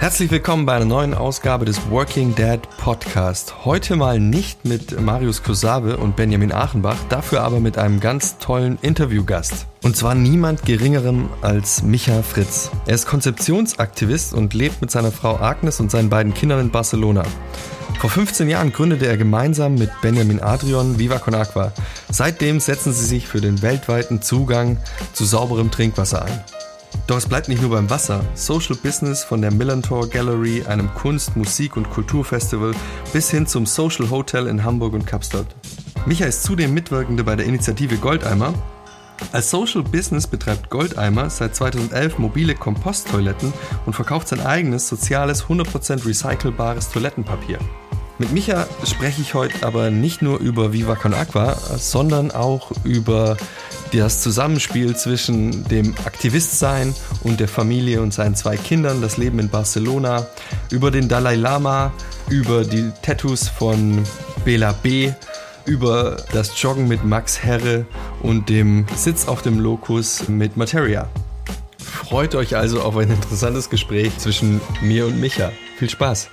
Herzlich willkommen bei einer neuen Ausgabe des Working Dad Podcast. Heute mal nicht mit Marius Kosabe und Benjamin Achenbach, dafür aber mit einem ganz tollen Interviewgast. Und zwar niemand geringerem als Micha Fritz. Er ist Konzeptionsaktivist und lebt mit seiner Frau Agnes und seinen beiden Kindern in Barcelona. Vor 15 Jahren gründete er gemeinsam mit Benjamin Adrian Viva Con Aqua. Seitdem setzen sie sich für den weltweiten Zugang zu sauberem Trinkwasser ein. Doch es bleibt nicht nur beim Wasser. Social Business von der Millantor Gallery, einem Kunst-, Musik- und Kulturfestival, bis hin zum Social Hotel in Hamburg und Kapstadt. Micha ist zudem Mitwirkende bei der Initiative Goldeimer. Als Social Business betreibt Goldeimer seit 2011 mobile Komposttoiletten und verkauft sein eigenes soziales 100% recycelbares Toilettenpapier. Mit Micha spreche ich heute aber nicht nur über Viva Con Aqua, sondern auch über das Zusammenspiel zwischen dem Aktivistsein und der Familie und seinen zwei Kindern, das Leben in Barcelona, über den Dalai Lama, über die Tattoos von Bela B., über das Joggen mit Max Herre und dem Sitz auf dem Locus mit Materia. Freut euch also auf ein interessantes Gespräch zwischen mir und Micha. Viel Spaß!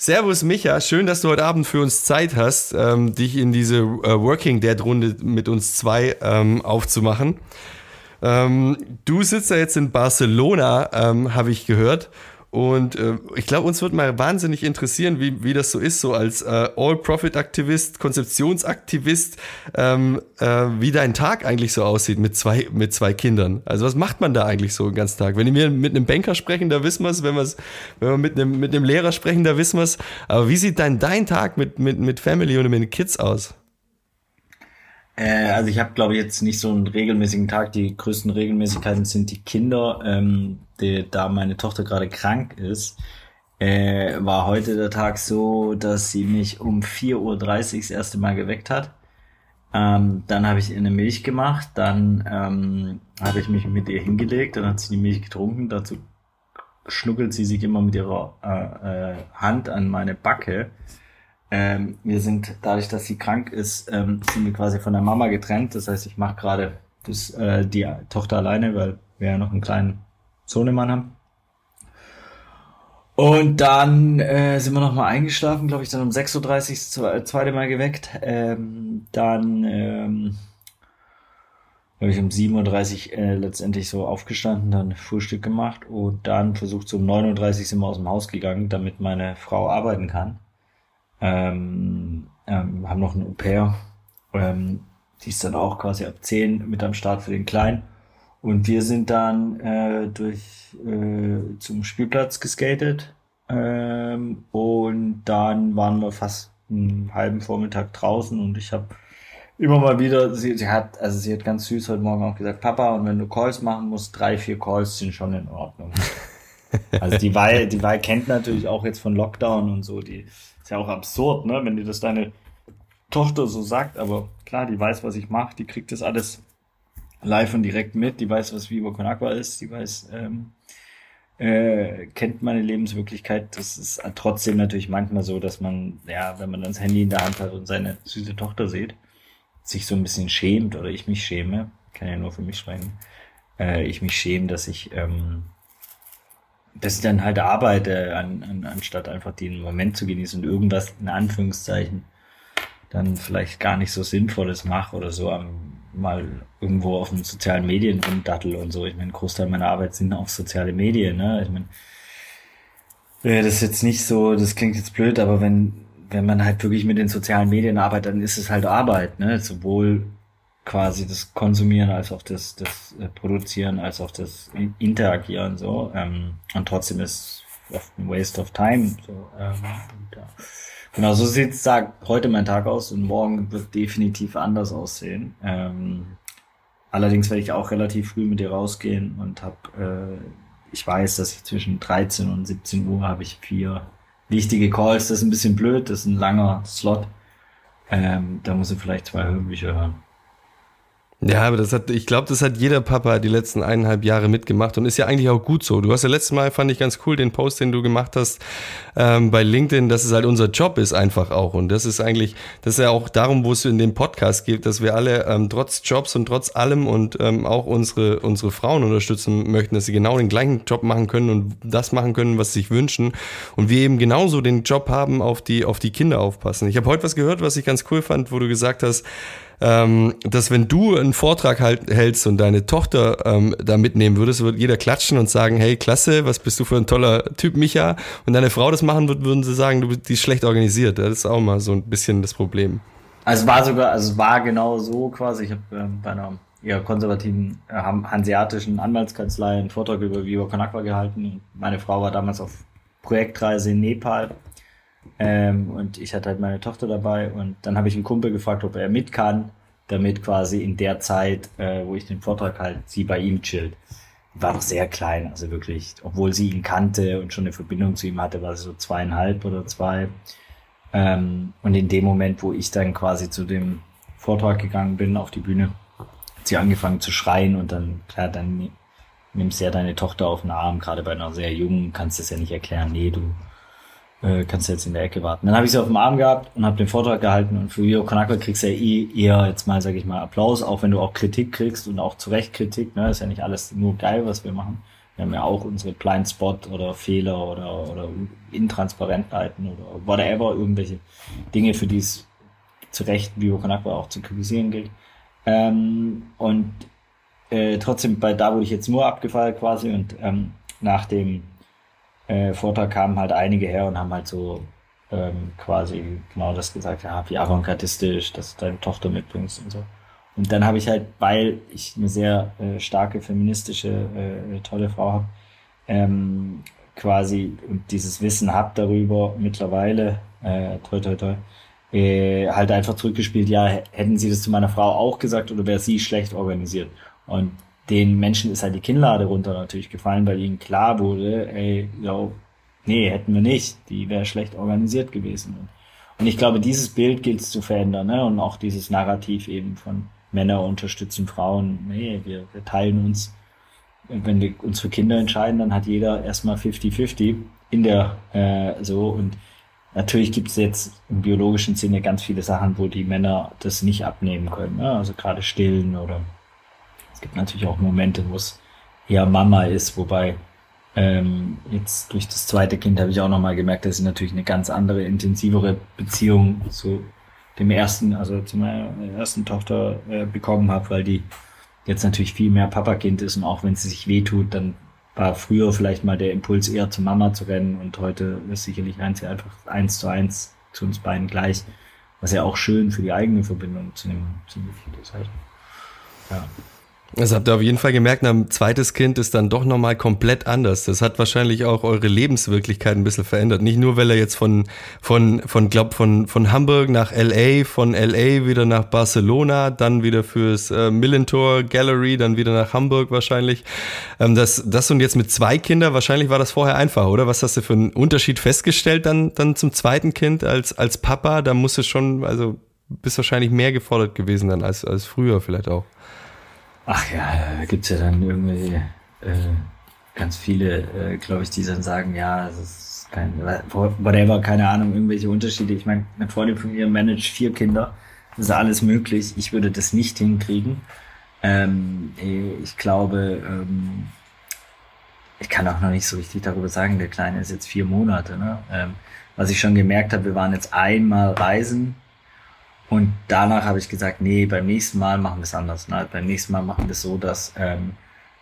Servus Micha, schön, dass du heute Abend für uns Zeit hast, ähm, dich in diese äh, Working Dad Runde mit uns zwei ähm, aufzumachen. Ähm, du sitzt ja jetzt in Barcelona, ähm, habe ich gehört, und äh, ich glaube, uns wird mal wahnsinnig interessieren, wie, wie das so ist, so als äh, All-Profit-Aktivist, Konzeptionsaktivist, ähm, äh, wie dein Tag eigentlich so aussieht mit zwei, mit zwei Kindern. Also was macht man da eigentlich so den ganzen Tag? Wenn wir mit einem Banker sprechen, da wissen wir es. Wenn, wir's, wenn wir mit einem, mit einem Lehrer sprechen, da wissen wir es. Aber wie sieht dein, dein Tag mit, mit, mit Family und mit den Kids aus? Äh, also ich habe, glaube ich, jetzt nicht so einen regelmäßigen Tag. Die größten Regelmäßigkeiten sind die Kinder. Ähm, die, da meine Tochter gerade krank ist, äh, war heute der Tag so, dass sie mich um 4.30 Uhr das erste Mal geweckt hat. Ähm, dann habe ich ihr eine Milch gemacht, dann ähm, habe ich mich mit ihr hingelegt, dann hat sie die Milch getrunken, dazu schnuckelt sie sich immer mit ihrer äh, äh, Hand an meine Backe ähm, wir sind, dadurch, dass sie krank ist, ähm, sind wir quasi von der Mama getrennt. Das heißt, ich mache gerade äh, die Tochter alleine, weil wir ja noch einen kleinen Sohnemann haben. Und dann äh, sind wir nochmal eingeschlafen, glaube ich, dann um 6.30 Uhr das zweite Mal geweckt. Ähm, dann ähm, habe ich um 7.30 Uhr äh, letztendlich so aufgestanden, dann Frühstück gemacht und dann versucht, so um 9.30 Uhr sind wir aus dem Haus gegangen, damit meine Frau arbeiten kann ähm, ähm, haben noch ein Au-pair, ähm, die ist dann auch quasi ab 10 mit am Start für den Kleinen. Und wir sind dann äh, durch äh, zum Spielplatz geskatet ähm, und dann waren wir fast einen halben Vormittag draußen und ich habe immer mal wieder, sie, sie hat, also sie hat ganz süß heute Morgen auch gesagt, Papa, und wenn du Calls machen musst, drei, vier Calls sind schon in Ordnung. also die Wahl, die Wahl kennt natürlich auch jetzt von Lockdown und so, die ist ja auch absurd, ne, wenn dir das deine Tochter so sagt, aber klar, die weiß, was ich mache, die kriegt das alles live und direkt mit, die weiß, was Viva Con Aqua ist, die weiß, ähm, äh, kennt meine Lebenswirklichkeit. Das ist trotzdem natürlich manchmal so, dass man, ja, wenn man dann das Handy in der Hand hat und seine süße Tochter sieht, sich so ein bisschen schämt oder ich mich schäme, kann ja nur für mich sprechen, äh, ich mich schäme, dass ich ähm, dass ich dann halt arbeite, an, an, anstatt einfach den Moment zu genießen und irgendwas in Anführungszeichen dann vielleicht gar nicht so Sinnvolles mache oder so am, mal irgendwo auf den sozialen Medien rumdattel und so. Ich meine, Großteil meiner Arbeit sind auch soziale Medien, ne? Ich meine, äh, das ist jetzt nicht so, das klingt jetzt blöd, aber wenn, wenn man halt wirklich mit den sozialen Medien arbeitet, dann ist es halt Arbeit, ne? Sowohl quasi das Konsumieren als auch das, das äh, Produzieren als auch das Interagieren so ähm, und trotzdem ist oft ein Waste of Time so ähm, und, ja. genau so sieht sagt heute mein Tag aus und morgen wird definitiv anders aussehen ähm, allerdings werde ich auch relativ früh mit dir rausgehen und habe äh, ich weiß, dass ich zwischen 13 und 17 Uhr habe ich vier wichtige Calls. Das ist ein bisschen blöd, das ist ein langer Slot. Ähm, da muss ich vielleicht zwei Hörbücher hören. Ja, aber das hat, ich glaube, das hat jeder Papa die letzten eineinhalb Jahre mitgemacht und ist ja eigentlich auch gut so. Du hast ja letztes Mal, fand ich ganz cool, den Post, den du gemacht hast ähm, bei LinkedIn, dass es halt unser Job ist einfach auch. Und das ist eigentlich, das ist ja auch darum, wo es in dem Podcast geht, dass wir alle ähm, trotz Jobs und trotz allem und ähm, auch unsere, unsere Frauen unterstützen möchten, dass sie genau den gleichen Job machen können und das machen können, was sie sich wünschen. Und wir eben genauso den Job haben, auf die, auf die Kinder aufpassen. Ich habe heute was gehört, was ich ganz cool fand, wo du gesagt hast, ähm, dass wenn du einen Vortrag halt, hältst und deine Tochter ähm, da mitnehmen würdest, würde jeder klatschen und sagen, hey, klasse, was bist du für ein toller Typ, Micha. Und deine Frau das machen würde, würden sie sagen, du bist schlecht organisiert. Das ist auch mal so ein bisschen das Problem. Also war sogar, also war genau so quasi. Ich habe ähm, bei einer eher konservativen äh, hanseatischen Anwaltskanzlei einen Vortrag über Viva Con gehalten. Meine Frau war damals auf Projektreise in Nepal ähm, und ich hatte halt meine Tochter dabei und dann habe ich einen Kumpel gefragt, ob er mit kann, damit quasi in der Zeit, äh, wo ich den Vortrag halt, sie bei ihm chillt. War noch sehr klein, also wirklich, obwohl sie ihn kannte und schon eine Verbindung zu ihm hatte, war sie so zweieinhalb oder zwei. Ähm, und in dem Moment, wo ich dann quasi zu dem Vortrag gegangen bin auf die Bühne, hat sie angefangen zu schreien und dann, klar, dann nimmst du ja deine Tochter auf den Arm, gerade bei einer sehr jungen, kannst du es ja nicht erklären, nee, du äh, kannst du jetzt in der Ecke warten. Dann habe ich sie auf dem Arm gehabt und habe den Vortrag gehalten und für Rio Konakwa kriegst du ja eh eher jetzt mal, sage ich mal, Applaus, auch wenn du auch Kritik kriegst und auch zu Recht Kritik. Ne? Ist ja nicht alles nur geil, was wir machen. Wir haben ja auch unsere Blind Spot oder Fehler oder, oder Intransparentheiten oder whatever, irgendwelche Dinge, für die es zu Recht Rio Konakwa auch zu kritisieren gilt. Ähm, und äh, trotzdem, bei da wurde ich jetzt nur abgefeiert quasi und ähm, nach dem äh, Vortrag kamen halt einige her und haben halt so ähm, quasi genau das gesagt, ja, wie avantgardistisch, dass du deine Tochter mitbringst und so. Und dann habe ich halt, weil ich eine sehr äh, starke feministische, äh, tolle Frau habe, ähm, quasi dieses Wissen hab darüber mittlerweile, äh, toi toi toi, äh, halt einfach zurückgespielt, ja, hätten sie das zu meiner Frau auch gesagt oder wäre sie schlecht organisiert? Und den Menschen ist halt die Kinnlade runter natürlich gefallen, weil ihnen klar wurde, ey, yo, nee, hätten wir nicht. Die wäre schlecht organisiert gewesen. Und ich glaube, dieses Bild gilt es zu verändern, ne? Und auch dieses Narrativ eben von Männer unterstützen Frauen. Nee, wir, wir teilen uns, wenn wir uns für Kinder entscheiden, dann hat jeder erstmal 50-50 in der äh, so und Natürlich gibt es jetzt im biologischen Sinne ganz viele Sachen, wo die Männer das nicht abnehmen können. Ne? Also gerade stillen oder es gibt natürlich auch Momente, wo es eher Mama ist, wobei ähm, jetzt durch das zweite Kind habe ich auch nochmal gemerkt, dass ich natürlich eine ganz andere, intensivere Beziehung zu dem ersten, also zu meiner ersten Tochter äh, bekommen habe, weil die jetzt natürlich viel mehr Papakind ist und auch wenn sie sich wehtut, dann war früher vielleicht mal der Impuls eher zur Mama zu rennen und heute ist sicherlich eins einfach eins zu eins zu uns beiden gleich, was ja auch schön für die eigene Verbindung zu dem ziemlich viel ist halt. Ja. Das habt ihr auf jeden Fall gemerkt, ein zweites Kind ist dann doch nochmal komplett anders. Das hat wahrscheinlich auch eure Lebenswirklichkeit ein bisschen verändert. Nicht nur, weil er jetzt von, von, von, glaub, von, von Hamburg nach LA, von LA wieder nach Barcelona, dann wieder fürs äh, Millentor Gallery, dann wieder nach Hamburg wahrscheinlich. Ähm, das, das und jetzt mit zwei Kindern, wahrscheinlich war das vorher einfach, oder? Was hast du für einen Unterschied festgestellt dann, dann zum zweiten Kind als, als Papa? Da musst du schon, also, bist wahrscheinlich mehr gefordert gewesen dann als, als früher vielleicht auch. Ach ja, da gibt's ja dann irgendwie äh, ganz viele, äh, glaube ich, die dann sagen, ja, es ist kein, whatever, keine Ahnung, irgendwelche Unterschiede. Ich meine, eine Freundin von mir managt vier Kinder. Das ist alles möglich. Ich würde das nicht hinkriegen. Ähm, ich glaube, ähm, ich kann auch noch nicht so richtig darüber sagen, der Kleine ist jetzt vier Monate. Ne? Ähm, was ich schon gemerkt habe, wir waren jetzt einmal reisen und danach habe ich gesagt, nee, beim nächsten Mal machen wir es anders. Ne? Beim nächsten Mal machen wir es so, dass ähm,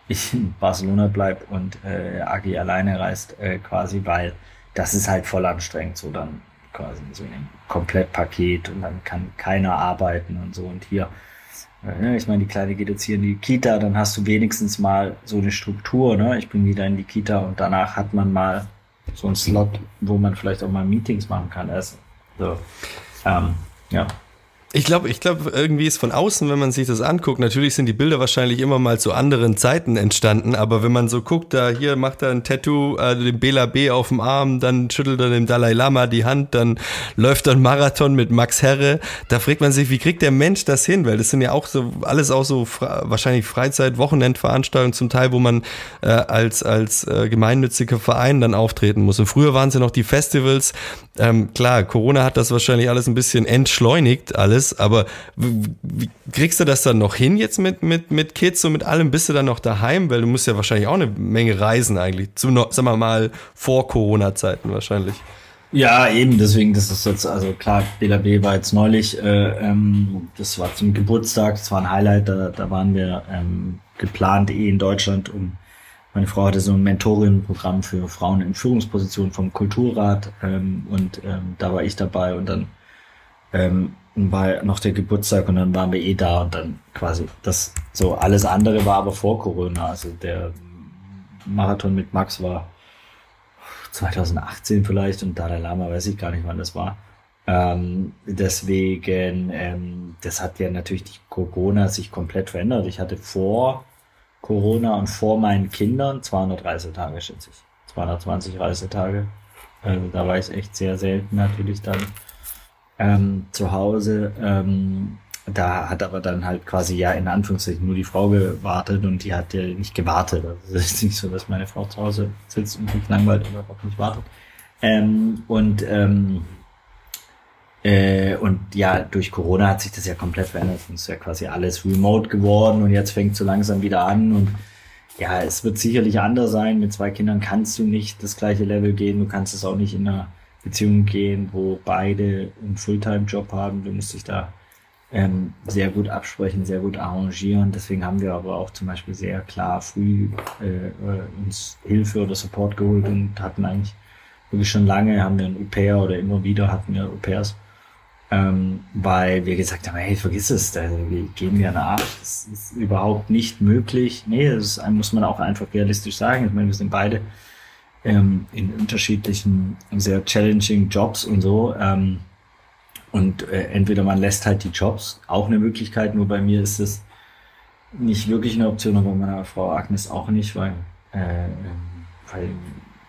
ich in Barcelona bleib und äh, Agi alleine reist, äh, quasi, weil das ist halt voll anstrengend, so dann quasi so ein Komplettpaket und dann kann keiner arbeiten und so. Und hier, äh, ich meine, die Kleine geht jetzt hier in die Kita, dann hast du wenigstens mal so eine Struktur, ne? Ich bin wieder in die Kita und danach hat man mal so einen Slot, wo man vielleicht auch mal Meetings machen kann. Also, so, ähm, ja. Ich glaube, ich glaube, irgendwie ist von außen, wenn man sich das anguckt, natürlich sind die Bilder wahrscheinlich immer mal zu anderen Zeiten entstanden, aber wenn man so guckt, da hier macht er ein Tattoo, äh, dem Bela B auf dem Arm, dann schüttelt er dem Dalai Lama die Hand, dann läuft er ein Marathon mit Max Herre, da fragt man sich, wie kriegt der Mensch das hin? Weil das sind ja auch so, alles auch so wahrscheinlich Freizeit, Wochenendveranstaltungen zum Teil, wo man äh, als, als äh, gemeinnütziger Verein dann auftreten muss. Und früher waren es ja noch die Festivals, ähm, klar, Corona hat das wahrscheinlich alles ein bisschen entschleunigt, alles, aber wie, kriegst du das dann noch hin jetzt mit, mit, mit Kids und mit allem? Bist du dann noch daheim? Weil du musst ja wahrscheinlich auch eine Menge reisen eigentlich, zu, sagen wir mal, vor Corona-Zeiten wahrscheinlich. Ja, eben, deswegen, das ist jetzt, also klar, BLB war jetzt neulich, äh, ähm, das war zum Geburtstag, das war ein Highlight, da, da waren wir ähm, geplant eh in Deutschland, um meine Frau hatte so ein Mentorinnenprogramm für Frauen in Führungspositionen vom Kulturrat ähm, und ähm, da war ich dabei und dann ähm, war noch der Geburtstag und dann waren wir eh da und dann quasi das so alles andere war aber vor Corona. Also der Marathon mit Max war 2018 vielleicht und Dalai Lama weiß ich gar nicht, wann das war. Ähm, deswegen, ähm, das hat ja natürlich die Corona sich komplett verändert. Ich hatte vor Corona und vor meinen Kindern 200 Reisetage, schätze ich. 220 Reisetage. Also da war ich echt sehr selten natürlich dann ähm, zu Hause. Ähm, da hat aber dann halt quasi ja in Anführungszeichen nur die Frau gewartet und die hat ja nicht gewartet. Also es ist nicht so, dass meine Frau zu Hause sitzt und sich langweilt oder auch nicht wartet. Ähm, und ähm, äh, und ja, durch Corona hat sich das ja komplett verändert. Es ist ja quasi alles remote geworden und jetzt fängt so langsam wieder an. Und ja, es wird sicherlich anders sein. Mit zwei Kindern kannst du nicht das gleiche Level gehen. Du kannst es auch nicht in einer Beziehung gehen, wo beide einen Fulltime-Job haben. Du musst dich da ähm, sehr gut absprechen, sehr gut arrangieren. Deswegen haben wir aber auch zum Beispiel sehr klar früh äh, äh uns Hilfe oder Support geholt und hatten eigentlich wirklich schon lange, haben wir ein Au-pair oder immer wieder hatten wir Au-pairs ähm, weil wir gesagt haben, hey, vergiss es, da gehen wir nach. Das ist überhaupt nicht möglich. Nee, das muss man auch einfach realistisch sagen. Ich meine, wir sind beide ähm, in unterschiedlichen, sehr challenging Jobs und so. Ähm, und äh, entweder man lässt halt die Jobs, auch eine Möglichkeit, nur bei mir ist es nicht wirklich eine Option, aber bei meiner Frau Agnes auch nicht, weil, äh, ähm, weil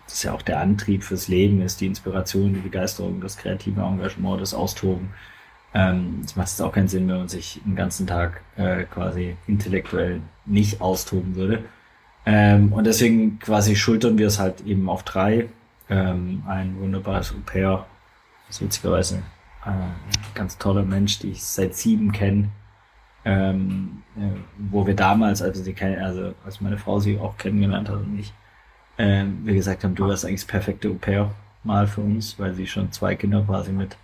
das ja auch der Antrieb fürs Leben ist, die Inspiration, die Begeisterung, das kreative Engagement, das Austoben. Ähm, macht jetzt auch keinen Sinn, wenn man sich den ganzen Tag äh, quasi intellektuell nicht austoben würde. Ähm, und deswegen quasi schultern wir es halt eben auf drei. Ähm, ein wunderbares Au pair, das witzigerweise äh, ein ganz toller Mensch, die ich seit sieben kenne. Ähm, äh, wo wir damals, also kennen, also als meine Frau sie auch kennengelernt hat und ich, ähm, wir gesagt haben, du warst eigentlich das perfekte Au-pair mal für uns, weil sie schon zwei Kinder quasi mit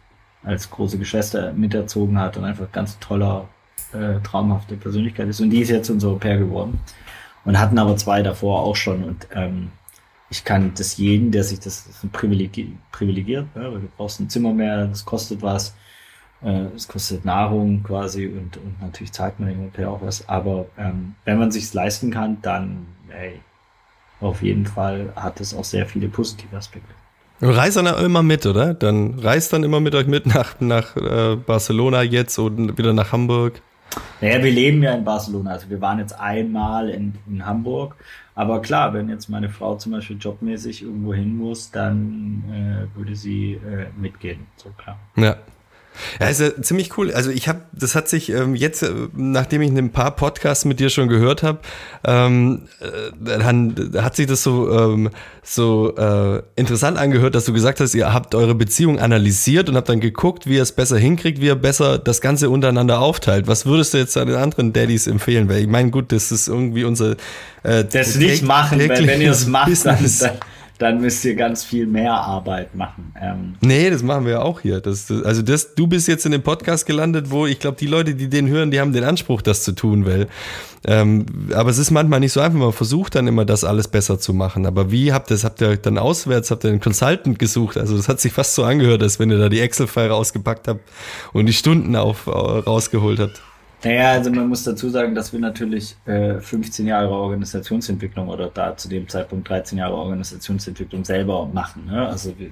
als große Geschwister miterzogen hat und einfach ganz toller, äh, traumhafte Persönlichkeit ist. Und die ist jetzt unser Au-pair geworden. Und hatten aber zwei davor auch schon. Und ähm, ich kann das jeden, der sich das, das privilegi privilegiert, ja, weil du brauchst ein Zimmer mehr, das kostet was, äh, es kostet Nahrung quasi und, und natürlich zahlt man Au-pair auch was. Aber ähm, wenn man sich's leisten kann, dann, ey, auf jeden Fall hat es auch sehr viele positive Aspekte. Und reist dann immer mit, oder? Dann reist dann immer mit euch mit nach, nach äh, Barcelona jetzt und wieder nach Hamburg. Naja, wir leben ja in Barcelona. Also wir waren jetzt einmal in, in Hamburg. Aber klar, wenn jetzt meine Frau zum Beispiel jobmäßig irgendwo hin muss, dann äh, würde sie äh, mitgehen. So klar. Ja, ja, ist ja ziemlich cool. Also ich habe, das hat sich ähm, jetzt, äh, nachdem ich ein paar Podcasts mit dir schon gehört habe, ähm, äh, dann hat sich das so ähm, so äh, interessant angehört, dass du gesagt hast, ihr habt eure Beziehung analysiert und habt dann geguckt, wie ihr es besser hinkriegt, wie ihr besser das Ganze untereinander aufteilt. Was würdest du jetzt an den anderen Daddies empfehlen? Weil ich meine, gut, das ist irgendwie unser äh, das nicht machen, weil wenn ihr es macht, dann, dann dann müsst ihr ganz viel mehr Arbeit machen. Ähm nee, das machen wir auch hier. Das, also das, du bist jetzt in dem Podcast gelandet, wo ich glaube, die Leute, die den hören, die haben den Anspruch, das zu tun, weil ähm, aber es ist manchmal nicht so einfach. Man versucht dann immer, das alles besser zu machen. Aber wie habt ihr das? Habt ihr dann auswärts, habt ihr einen Consultant gesucht? Also das hat sich fast so angehört, als wenn ihr da die Excel-File rausgepackt habt und die Stunden auf, rausgeholt habt. Naja, also man muss dazu sagen, dass wir natürlich äh, 15 Jahre Organisationsentwicklung oder da zu dem Zeitpunkt 13 Jahre Organisationsentwicklung selber machen. Ne? Also wir,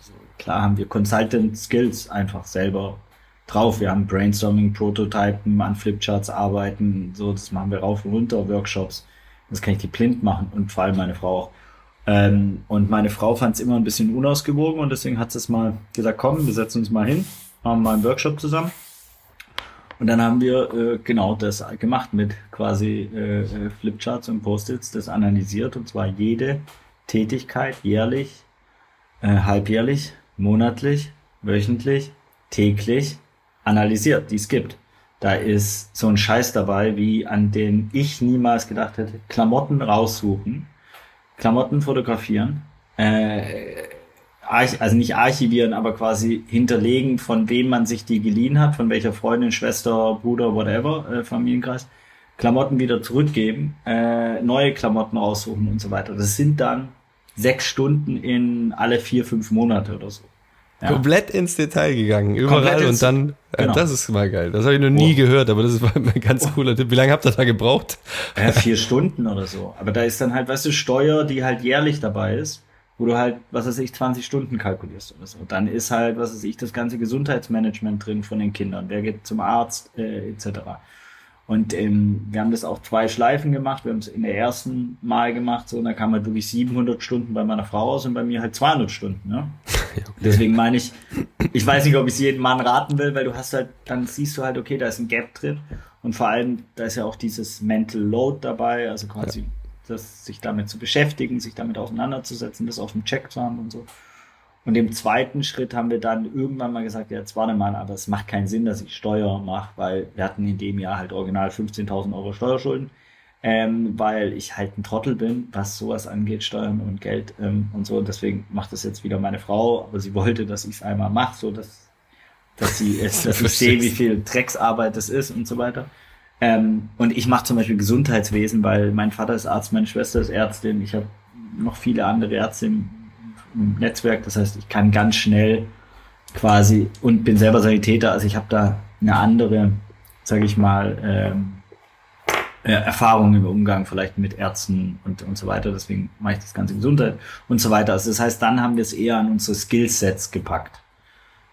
so, klar haben wir Consultant Skills einfach selber drauf. Wir haben Brainstorming, Prototypen, an Flipcharts arbeiten, so, das machen wir rauf und runter, Workshops. Das kann ich die blind machen und vor allem meine Frau auch. Ähm, und meine Frau fand es immer ein bisschen unausgewogen und deswegen hat sie es mal gesagt, komm, wir setzen uns mal hin, machen mal einen Workshop zusammen. Und dann haben wir äh, genau das gemacht mit quasi äh, äh, Flipcharts und Post-its, das analysiert und zwar jede Tätigkeit jährlich, äh, halbjährlich, monatlich, wöchentlich, täglich analysiert, die es gibt. Da ist so ein Scheiß dabei, wie an den ich niemals gedacht hätte. Klamotten raussuchen, Klamotten fotografieren, äh, also nicht archivieren, aber quasi hinterlegen, von wem man sich die geliehen hat, von welcher Freundin, Schwester, Bruder, whatever, äh, Familienkreis, Klamotten wieder zurückgeben, äh, neue Klamotten raussuchen und so weiter. Das sind dann sechs Stunden in alle vier, fünf Monate oder so. Ja. Komplett ins Detail gegangen, überall und dann, äh, genau. das ist mal geil. Das habe ich noch nie oh. gehört, aber das ist ein ganz oh. cooler Tipp. Wie lange habt ihr da gebraucht? Ja, vier Stunden oder so. Aber da ist dann halt, weißt du, Steuer, die halt jährlich dabei ist wo du halt, was weiß ich, 20 Stunden kalkulierst oder so. Dann ist halt, was weiß ich, das ganze Gesundheitsmanagement drin von den Kindern. Wer geht zum Arzt, äh, etc. Und ähm, wir haben das auch zwei Schleifen gemacht. Wir haben es in der ersten Mal gemacht, so, und da kam halt wirklich 700 Stunden bei meiner Frau aus und bei mir halt 200 Stunden. Ne? okay. Deswegen meine ich, ich weiß nicht, ob ich es jedem Mann raten will, weil du hast halt, dann siehst du halt, okay, da ist ein Gap drin. Und vor allem, da ist ja auch dieses Mental Load dabei, also quasi ja das, sich damit zu beschäftigen, sich damit auseinanderzusetzen, das auf dem Check zu haben und so. Und im zweiten Schritt haben wir dann irgendwann mal gesagt, ja, jetzt warte mal, aber es macht keinen Sinn, dass ich Steuer mache, weil wir hatten in dem Jahr halt original 15.000 Euro Steuerschulden, ähm, weil ich halt ein Trottel bin, was sowas angeht, Steuern und Geld ähm, und so. Und deswegen macht das jetzt wieder meine Frau, aber sie wollte, dass ich es einmal mache, so dass, dass sie es, dass ich sehe, wie viel Drecksarbeit das ist und so weiter. Ähm, und ich mache zum Beispiel Gesundheitswesen, weil mein Vater ist Arzt, meine Schwester ist Ärztin, ich habe noch viele andere Ärzte im, im, Netzwerk. Das heißt, ich kann ganz schnell quasi und bin selber Sanitäter, also ich habe da eine andere, sage ich mal, ähm, äh, Erfahrung im Umgang vielleicht mit Ärzten und, und so weiter. Deswegen mache ich das ganze Gesundheit und so weiter. Also das heißt, dann haben wir es eher an unsere Skillsets gepackt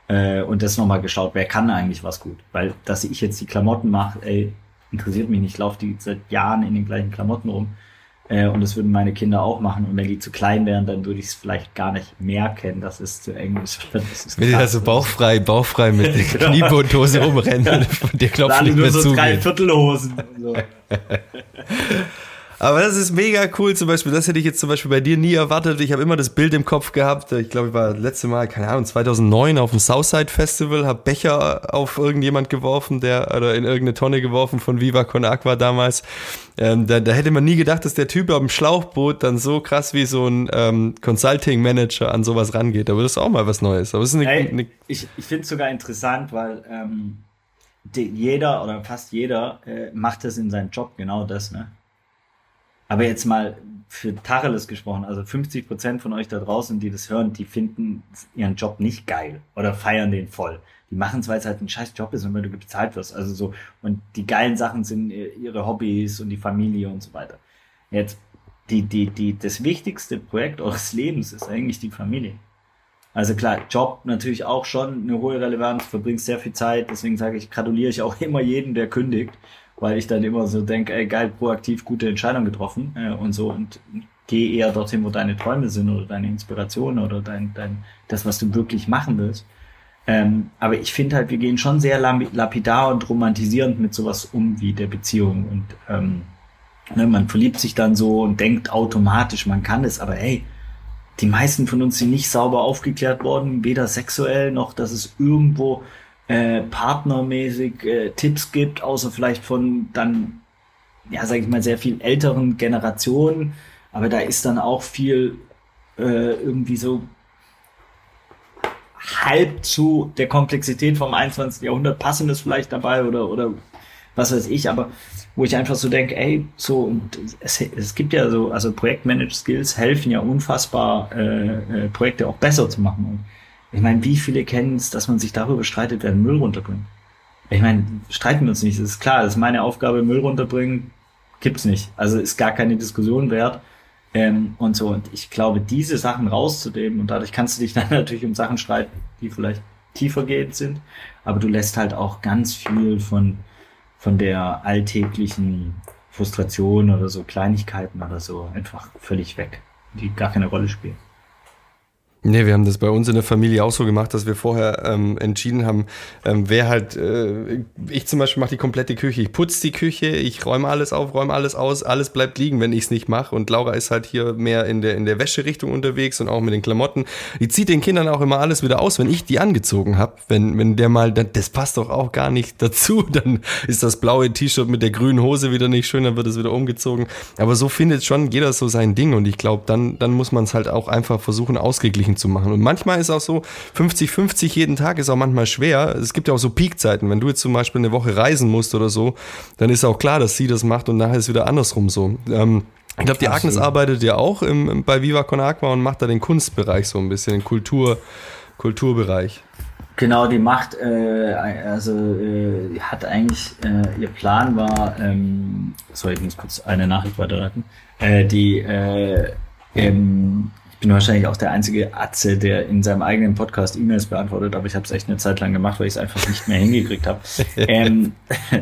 äh, und das nochmal geschaut, wer kann eigentlich was gut. Weil, dass ich jetzt die Klamotten mache, ey, interessiert mich nicht. Ich laufe die seit Jahren in den gleichen Klamotten rum. Äh, und das würden meine Kinder auch machen. Und wenn die zu klein wären, dann würde ich es vielleicht gar nicht merken, dass es zu eng ist. Das ist wenn die also bauchfrei, bauchfrei mit der. Kniebundhose rumrennen und dir klopft nicht mehr so zu. drei Viertelhosen. So. Aber das ist mega cool zum Beispiel. Das hätte ich jetzt zum Beispiel bei dir nie erwartet. Ich habe immer das Bild im Kopf gehabt. Ich glaube, ich war das letzte Mal, keine Ahnung, 2009 auf dem Southside Festival, habe Becher auf irgendjemand geworfen, der oder in irgendeine Tonne geworfen von Viva Con Aqua damals. Ähm, da, da, hätte man nie gedacht, dass der Typ auf dem Schlauchboot dann so krass wie so ein ähm, Consulting Manager an sowas rangeht. Aber das ist auch mal was Neues. Aber es ist eine, hey, eine ich ich finde es sogar interessant, weil ähm, die, jeder oder fast jeder äh, macht das in seinem Job genau das, ne? Aber jetzt mal für Tacheles gesprochen, also 50 Prozent von euch da draußen, die das hören, die finden ihren Job nicht geil oder feiern den voll. Die machen es, weil es halt ein scheiß Job ist und weil du bezahlt wirst. Also so, und die geilen Sachen sind ihre Hobbys und die Familie und so weiter. Jetzt, die, die, die, das wichtigste Projekt eures Lebens ist eigentlich die Familie. Also klar, Job natürlich auch schon eine hohe Relevanz, verbringst sehr viel Zeit, deswegen sage ich, gratuliere ich auch immer jeden, der kündigt weil ich dann immer so denke, ey geil, proaktiv gute Entscheidung getroffen äh, und so und geh eher dorthin, wo deine Träume sind oder deine Inspiration oder dein, dein das, was du wirklich machen willst. Ähm, aber ich finde halt, wir gehen schon sehr lapidar und romantisierend mit sowas um wie der Beziehung und ähm, ne, man verliebt sich dann so und denkt automatisch, man kann es, aber ey, die meisten von uns sind nicht sauber aufgeklärt worden, weder sexuell noch, dass es irgendwo äh, partnermäßig äh, Tipps gibt, außer vielleicht von dann, ja, sag ich mal, sehr viel älteren Generationen. Aber da ist dann auch viel äh, irgendwie so halb zu der Komplexität vom 21. Jahrhundert passendes vielleicht dabei oder, oder was weiß ich, aber wo ich einfach so denke, ey, so, und es, es gibt ja so, also Projektmanaged Skills helfen ja unfassbar, äh, äh, Projekte auch besser zu machen. Und ich meine, wie viele kennen es, dass man sich darüber streitet, wer Müll runterbringt? Ich meine, streiten wir uns nicht. Das ist klar, das ist meine Aufgabe, Müll runterbringen, gibt's nicht. Also ist gar keine Diskussion wert. Ähm, und so. Und ich glaube, diese Sachen rauszunehmen und dadurch kannst du dich dann natürlich um Sachen streiten, die vielleicht tiefergehend sind, aber du lässt halt auch ganz viel von, von der alltäglichen Frustration oder so Kleinigkeiten oder so einfach völlig weg, die gar keine Rolle spielen. Nee, wir haben das bei uns in der Familie auch so gemacht, dass wir vorher ähm, entschieden haben, ähm, wer halt, äh, ich zum Beispiel mache die komplette Küche. Ich putze die Küche, ich räume alles auf, räume alles aus, alles bleibt liegen, wenn ich es nicht mache. Und Laura ist halt hier mehr in der, in der Wäscherichtung unterwegs und auch mit den Klamotten. Die zieht den Kindern auch immer alles wieder aus, wenn ich die angezogen habe. Wenn, wenn der mal, das passt doch auch gar nicht dazu, dann ist das blaue T-Shirt mit der grünen Hose wieder nicht schön, dann wird es wieder umgezogen. Aber so findet schon jeder so sein Ding und ich glaube, dann, dann muss man es halt auch einfach versuchen, ausgeglichen zu machen. Und manchmal ist auch so, 50-50 jeden Tag ist auch manchmal schwer. Es gibt ja auch so Peakzeiten. Wenn du jetzt zum Beispiel eine Woche reisen musst oder so, dann ist auch klar, dass sie das macht und nachher ist wieder andersrum so. Ähm, ich glaube, die Agnes arbeitet ja auch im, bei Viva Con Aqua und macht da den Kunstbereich so ein bisschen, den Kultur, Kulturbereich. Genau, die macht, äh, also äh, hat eigentlich, äh, ihr Plan war, ähm, sorry, ich muss kurz eine Nachricht weiterleiten, äh, die äh, ähm, bin wahrscheinlich auch der einzige Atze, der in seinem eigenen Podcast E-Mails beantwortet, aber ich habe es echt eine Zeit lang gemacht, weil ich es einfach nicht mehr hingekriegt habe. ähm,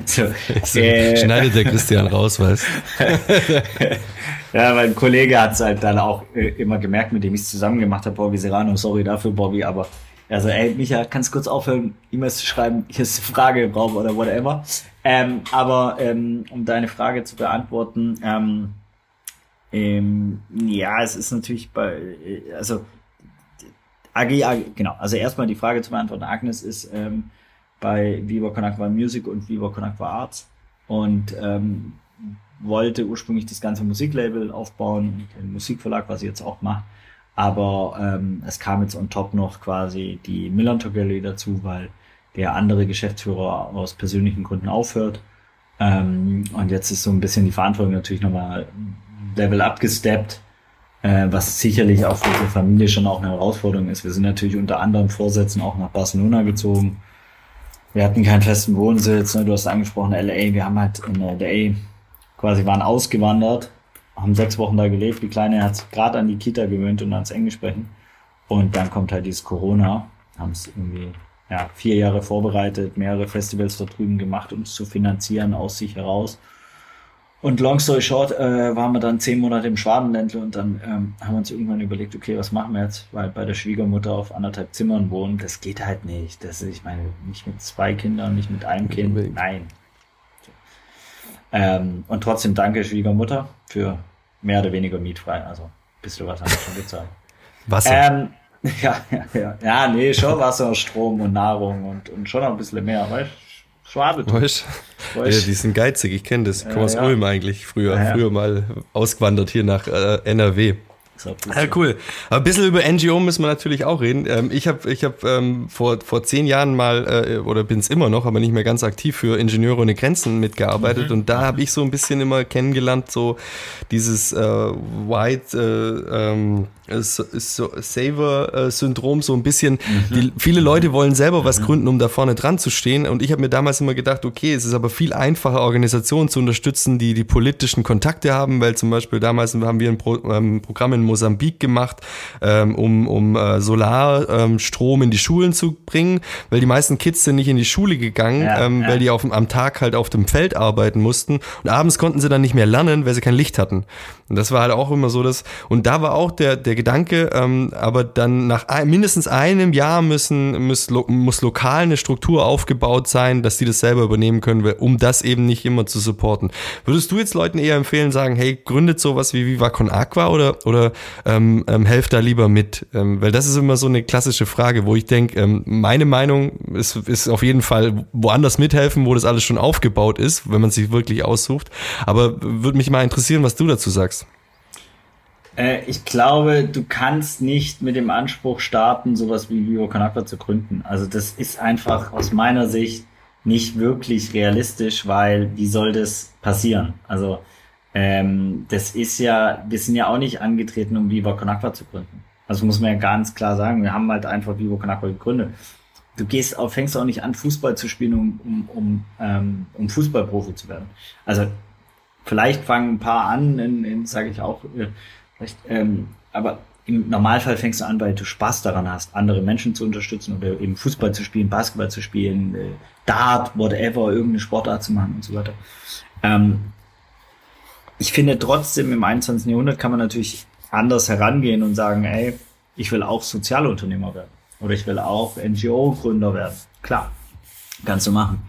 so, äh, Schneidet der Christian raus, weißt Ja, mein Kollege hat es halt dann auch äh, immer gemerkt, mit dem ich es zusammen gemacht habe, Bobby Serrano, sorry dafür, Bobby, aber also, ey, Micha, kannst du kurz aufhören, E-Mails zu schreiben? Hier ist eine Frage im Raum oder whatever. Ähm, aber ähm, um deine Frage zu beantworten, ähm, ähm, ja, es ist natürlich bei, äh, also AG, AG, genau, also erstmal die Frage zu beantworten. Agnes ist ähm, bei Viva Con Music und Viva Con Arts und ähm, wollte ursprünglich das ganze Musiklabel aufbauen, den Musikverlag, was sie jetzt auch macht. Aber ähm, es kam jetzt on top noch quasi die Millantor Gallery dazu, weil der andere Geschäftsführer aus persönlichen Gründen aufhört. Ähm, und jetzt ist so ein bisschen die Verantwortung natürlich nochmal Level abgesteppt, äh, was sicherlich auch für unsere Familie schon auch eine Herausforderung ist. Wir sind natürlich unter anderem Vorsätzen auch nach Barcelona gezogen. Wir hatten keinen festen Wohnsitz, ne? du hast angesprochen LA, wir haben halt in LA quasi waren ausgewandert, haben sechs Wochen da gelebt. Die Kleine hat sich gerade an die Kita gewöhnt und ans Englisch sprechen. Und dann kommt halt dieses Corona, haben es irgendwie ja, vier Jahre vorbereitet, mehrere Festivals da drüben gemacht, um es zu finanzieren aus sich heraus. Und long story short, äh, waren wir dann zehn Monate im Schwabenländle und dann ähm, haben wir uns irgendwann überlegt, okay, was machen wir jetzt? Weil bei der Schwiegermutter auf anderthalb Zimmern wohnen, das geht halt nicht. Das ist, ich meine, nicht mit zwei Kindern, nicht mit einem Kind, unbedingt. nein. Ähm, und trotzdem danke Schwiegermutter für mehr oder weniger mietfrei. Also ein bisschen was haben wir schon gezahlt. Wasser. Ähm, ja, ja, ja. Ja, nee, schon Wasser, Strom und Nahrung und, und schon noch ein bisschen mehr, weißt Schwabe. Weißt Ja, die sind geizig, ich kenne das. Ich komme äh, aus ja. Ulm eigentlich früher. Ja, früher mal ausgewandert hier nach äh, NRW. Ja, cool. Aber ein bisschen über NGO müssen wir natürlich auch reden. Ähm, ich habe ich hab, ähm, vor, vor zehn Jahren mal, äh, oder bin es immer noch, aber nicht mehr ganz aktiv für Ingenieure ohne Grenzen mitgearbeitet. Mhm. Und da habe ich so ein bisschen immer kennengelernt, so dieses äh, White äh, ähm, Saver-Syndrom, so ein bisschen. Mhm. Die, viele Leute wollen selber was mhm. gründen, um da vorne dran zu stehen. Und ich habe mir damals immer gedacht, okay, es ist aber viel einfacher, Organisationen zu unterstützen, die die politischen Kontakte haben, weil zum Beispiel damals haben wir ein Pro, ähm, Programm in Mosambik gemacht, ähm, um, um äh, Solarstrom ähm, in die Schulen zu bringen, weil die meisten Kids sind nicht in die Schule gegangen, ja, ähm, ja. weil die auf, am Tag halt auf dem Feld arbeiten mussten. Und abends konnten sie dann nicht mehr lernen, weil sie kein Licht hatten. Und das war halt auch immer so das. Und da war auch der, der Gedanke, ähm, aber dann nach ein, mindestens einem Jahr müssen, muss, muss lokal eine Struktur aufgebaut sein, dass die das selber übernehmen können, um das eben nicht immer zu supporten. Würdest du jetzt Leuten eher empfehlen, sagen, hey, gründet sowas wie Viva Con Aqua oder, oder ähm, ähm, helft da lieber mit? Ähm, weil das ist immer so eine klassische Frage, wo ich denke, ähm, meine Meinung ist, ist auf jeden Fall woanders mithelfen, wo das alles schon aufgebaut ist, wenn man sich wirklich aussucht. Aber würde mich mal interessieren, was du dazu sagst. Äh, ich glaube, du kannst nicht mit dem Anspruch starten, sowas wie Vivo Con zu gründen. Also das ist einfach aus meiner Sicht nicht wirklich realistisch, weil wie soll das passieren? Also ähm, das ist ja, wir sind ja auch nicht angetreten, um Viva Con zu gründen. Also muss man ja ganz klar sagen, wir haben halt einfach Vivo Con gegründet. Du gehst auch, fängst auch nicht an, Fußball zu spielen, um, um, um, ähm, um Fußballprofi zu werden. Also vielleicht fangen ein paar an, in, in sage ich auch, äh, ähm, aber im Normalfall fängst du an, weil du Spaß daran hast, andere Menschen zu unterstützen oder eben Fußball zu spielen, Basketball zu spielen, äh, Dart, whatever, irgendeine Sportart zu machen und so weiter. Ähm, ich finde trotzdem im 21. Jahrhundert kann man natürlich anders herangehen und sagen, ey, ich will auch Sozialunternehmer werden oder ich will auch NGO-Gründer werden. Klar, kannst du machen.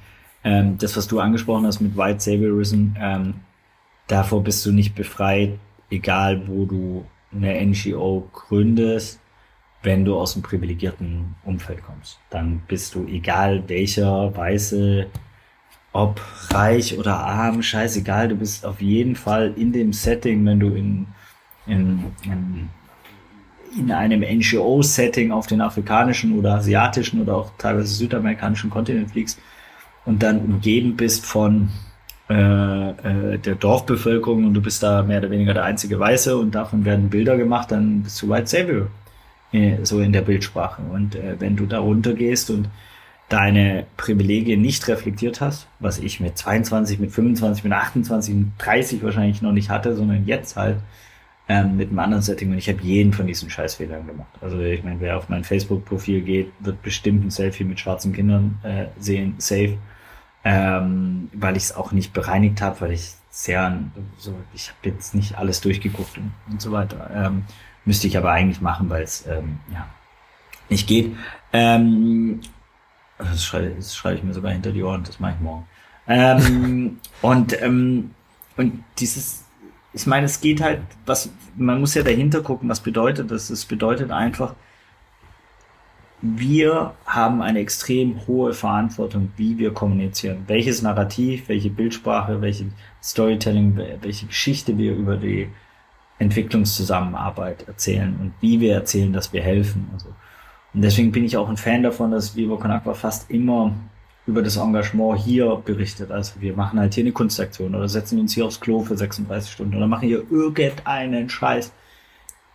Ähm, das, was du angesprochen hast mit White Saviorism, ähm, davor bist du nicht befreit, egal wo du eine NGO gründest, wenn du aus einem privilegierten Umfeld kommst. Dann bist du, egal welcher weiße, ob reich oder arm, scheißegal, du bist auf jeden Fall in dem Setting, wenn du in, in, in, in einem NGO-Setting auf den afrikanischen oder asiatischen oder auch teilweise südamerikanischen Kontinent fliegst und dann umgeben bist von äh, äh, der Dorfbevölkerung und du bist da mehr oder weniger der einzige Weiße und davon werden Bilder gemacht, dann bist du White Savior, äh, so in der Bildsprache. Und äh, wenn du da runtergehst und deine Privilegien nicht reflektiert hast, was ich mit 22, mit 25, mit 28, mit 30 wahrscheinlich noch nicht hatte, sondern jetzt halt ähm, mit einem anderen Setting und ich habe jeden von diesen Scheißfehlern gemacht. Also ich meine, wer auf mein Facebook-Profil geht, wird bestimmt ein Selfie mit schwarzen Kindern äh, sehen, safe ähm, weil ich es auch nicht bereinigt habe, weil ich sehr so, ich habe jetzt nicht alles durchgeguckt und, und so weiter. Ähm, müsste ich aber eigentlich machen, weil es ähm, ja nicht geht. Ähm, das schreibe, das schreibe ich mir sogar hinter die Ohren, das mache ich morgen. Ähm, und ähm, und dieses, ich meine, es geht halt, was man muss ja dahinter gucken, was bedeutet das? Es bedeutet einfach, wir haben eine extrem hohe Verantwortung, wie wir kommunizieren. Welches Narrativ, welche Bildsprache, welche Storytelling, welche Geschichte wir über die Entwicklungszusammenarbeit erzählen und wie wir erzählen, dass wir helfen. Also, und deswegen bin ich auch ein Fan davon, dass Vivo Con Aqua fast immer über das Engagement hier berichtet. Also wir machen halt hier eine Kunstaktion oder setzen uns hier aufs Klo für 36 Stunden oder machen hier irgendeinen Scheiß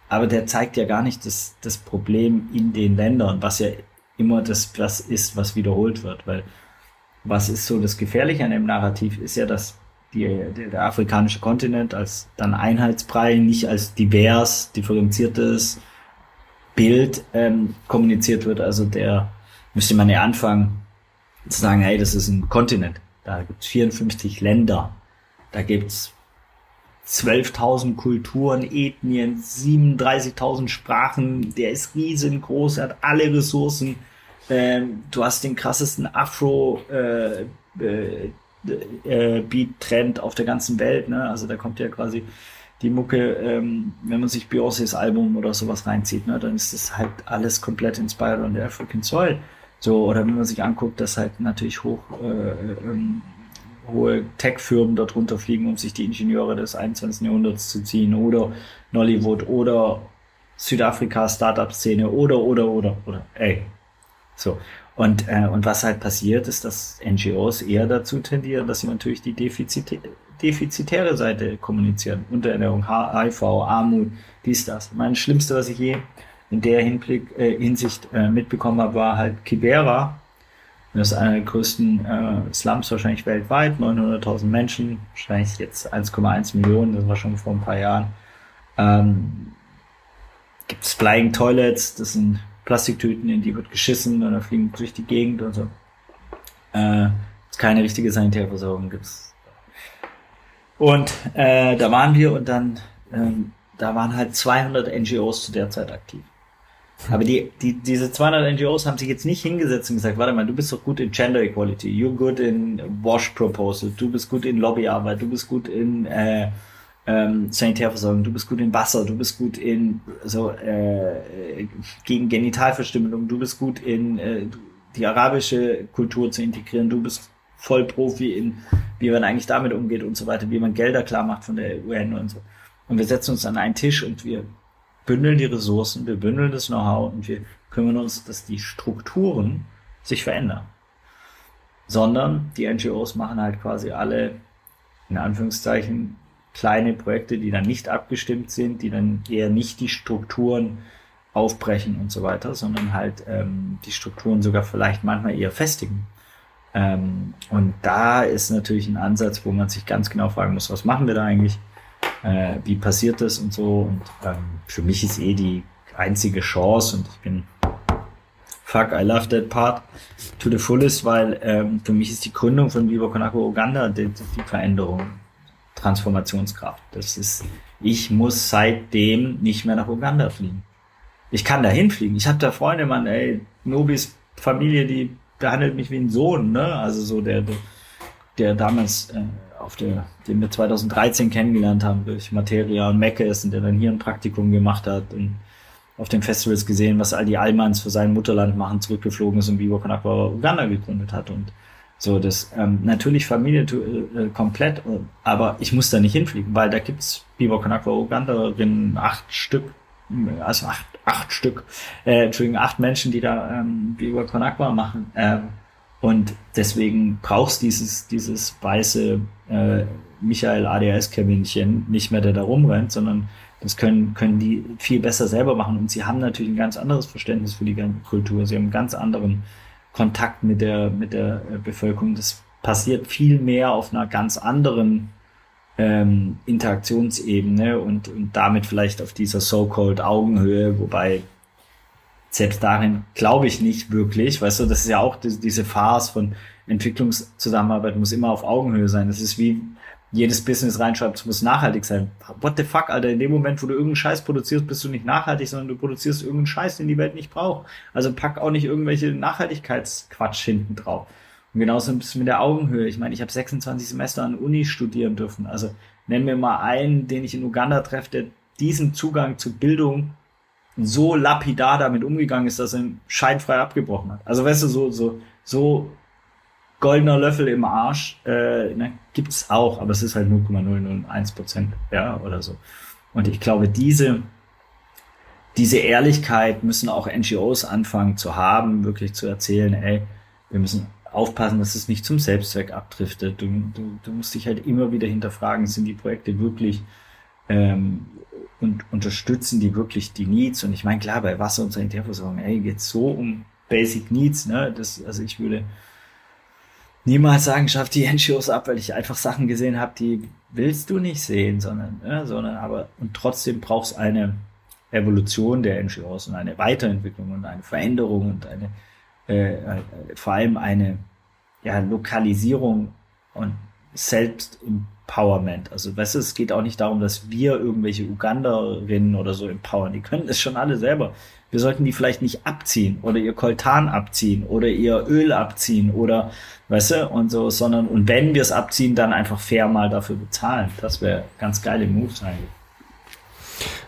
aber der zeigt ja gar nicht das, das Problem in den Ländern, was ja immer das, das ist, was wiederholt wird. Weil was ist so das Gefährliche an dem Narrativ, ist ja, dass die, der afrikanische Kontinent als dann Einheitsbrei, nicht als divers, differenziertes Bild ähm, kommuniziert wird. Also der müsste man ja anfangen zu sagen, hey, das ist ein Kontinent. Da gibt's 54 Länder. Da gibt's 12.000 Kulturen, Ethnien, 37.000 Sprachen. Der ist riesengroß, er hat alle Ressourcen. Ähm, du hast den krassesten Afro äh, äh, äh, Beat-Trend auf der ganzen Welt. Ne? Also da kommt ja quasi die Mucke, ähm, wenn man sich Beyoncés Album oder sowas reinzieht, ne, dann ist das halt alles komplett inspired on the African Soil. So, oder wenn man sich anguckt, dass halt natürlich hoch äh, ähm, hohe Tech-Firmen darunter fliegen, um sich die Ingenieure des 21. Jahrhunderts zu ziehen oder Nollywood oder Südafrika Startup-Szene oder oder oder oder ey. So. Und, äh, und was halt passiert, ist, dass NGOs eher dazu tendieren, dass sie natürlich die Defizitä defizitäre Seite kommunizieren. Unterernährung, HIV, Armut, dies, das. Mein Schlimmste, was ich je in der Hinblick, äh, Hinsicht äh, mitbekommen habe, war halt Kibera, das ist einer der größten äh, Slums wahrscheinlich weltweit, 900.000 Menschen, wahrscheinlich jetzt 1,1 Millionen, das war schon vor ein paar Jahren. Ähm, Gibt es Flying Toilets, das sind Plastiktüten, in die wird geschissen und dann fliegen durch die Gegend und so. Äh, keine richtige Sanitärversorgung gibt's. Und äh, da waren wir und dann, ähm, da waren halt 200 NGOs zu der Zeit aktiv. Aber die, die, diese 200 NGOs haben sich jetzt nicht hingesetzt und gesagt, warte mal, du bist doch gut in Gender Equality, you're good in Wash Proposal, du bist gut in Lobbyarbeit, du bist gut in äh, ähm, Sanitärversorgung, du bist gut in Wasser, du bist gut in so äh, gegen Genitalverstümmelung, du bist gut in äh, die arabische Kultur zu integrieren, du bist voll Profi in, wie man eigentlich damit umgeht und so weiter, wie man Gelder klar macht von der UN und so. Und wir setzen uns an einen Tisch und wir bündeln die Ressourcen, wir bündeln das Know-how und wir kümmern uns, dass die Strukturen sich verändern. Sondern die NGOs machen halt quasi alle, in Anführungszeichen, kleine Projekte, die dann nicht abgestimmt sind, die dann eher nicht die Strukturen aufbrechen und so weiter, sondern halt ähm, die Strukturen sogar vielleicht manchmal eher festigen. Ähm, und da ist natürlich ein Ansatz, wo man sich ganz genau fragen muss, was machen wir da eigentlich? Äh, wie passiert das und so. Und ähm, für mich ist eh die einzige Chance und ich bin fuck, I love that part to the fullest, weil ähm, für mich ist die Gründung von Viva Agua Uganda die, die Veränderung, Transformationskraft. Das ist, ich muss seitdem nicht mehr nach Uganda fliegen. Ich kann da hinfliegen. Ich habe da Freunde, Mann, ey, Nobis Familie, die behandelt mich wie ein Sohn, ne? Also so der, der, der damals äh, auf der, den wir 2013 kennengelernt haben durch Materia und Meckes und der dann hier ein Praktikum gemacht hat und auf den Festivals gesehen, was all die Almans für sein Mutterland machen, zurückgeflogen ist und Con Aqua Uganda gegründet hat und so, das ähm, natürlich Familie äh, komplett, aber ich muss da nicht hinfliegen, weil da gibt's Vivo Con Aqua Uganderinnen acht Stück, also acht, acht Stück, äh, Entschuldigung, acht Menschen, die da ähm, Con Aqua machen. Ähm, und deswegen brauchst dieses, dieses weiße äh, Michael ADHS-Kaminchen nicht mehr, der da rumrennt, sondern das können, können die viel besser selber machen. Und sie haben natürlich ein ganz anderes Verständnis für die ganze Kultur. Sie haben einen ganz anderen Kontakt mit der, mit der äh, Bevölkerung. Das passiert viel mehr auf einer ganz anderen ähm, Interaktionsebene und, und damit vielleicht auf dieser so-called Augenhöhe, wobei selbst darin glaube ich nicht wirklich. Weißt du, das ist ja auch die, diese Phase von Entwicklungszusammenarbeit muss immer auf Augenhöhe sein. Das ist wie jedes Business reinschreibt, es muss nachhaltig sein. What the fuck, Alter? In dem Moment, wo du irgendeinen Scheiß produzierst, bist du nicht nachhaltig, sondern du produzierst irgendeinen Scheiß, den die Welt nicht braucht. Also pack auch nicht irgendwelche Nachhaltigkeitsquatsch hinten drauf. Und genauso ein bisschen mit der Augenhöhe. Ich meine, ich habe 26 Semester an Uni studieren dürfen. Also nenn mir mal einen, den ich in Uganda treffe, der diesen Zugang zu Bildung so lapidar damit umgegangen ist, dass er ihn scheinfrei abgebrochen hat. Also weißt du, so, so, so goldener Löffel im Arsch äh, ne, gibt's auch, aber es ist halt 0,001 Prozent, ja, oder so. Und ich glaube, diese, diese Ehrlichkeit müssen auch NGOs anfangen zu haben, wirklich zu erzählen, ey, wir müssen aufpassen, dass es nicht zum Selbstzweck abdriftet. Du, du, du musst dich halt immer wieder hinterfragen, sind die Projekte wirklich ähm, und unterstützen die wirklich die Needs? Und ich meine, klar, bei Wasser- und Sanitärversorgung, ey, geht's so um Basic Needs, ne? Das, also ich würde niemals sagen, schaff die NGOs ab, weil ich einfach Sachen gesehen habe, die willst du nicht sehen, sondern, ne, sondern aber und trotzdem brauchst eine Evolution der NGOs und eine Weiterentwicklung und eine Veränderung und eine äh, äh, vor allem eine ja, Lokalisierung und Selbstempowerment. Also weißt du, es geht auch nicht darum, dass wir irgendwelche Uganderinnen oder so empowern. Die können es schon alle selber wir sollten die vielleicht nicht abziehen oder ihr Koltan abziehen oder ihr Öl abziehen oder, weißt du, und so, sondern, und wenn wir es abziehen, dann einfach fair mal dafür bezahlen. Das wäre ganz geile Moves eigentlich.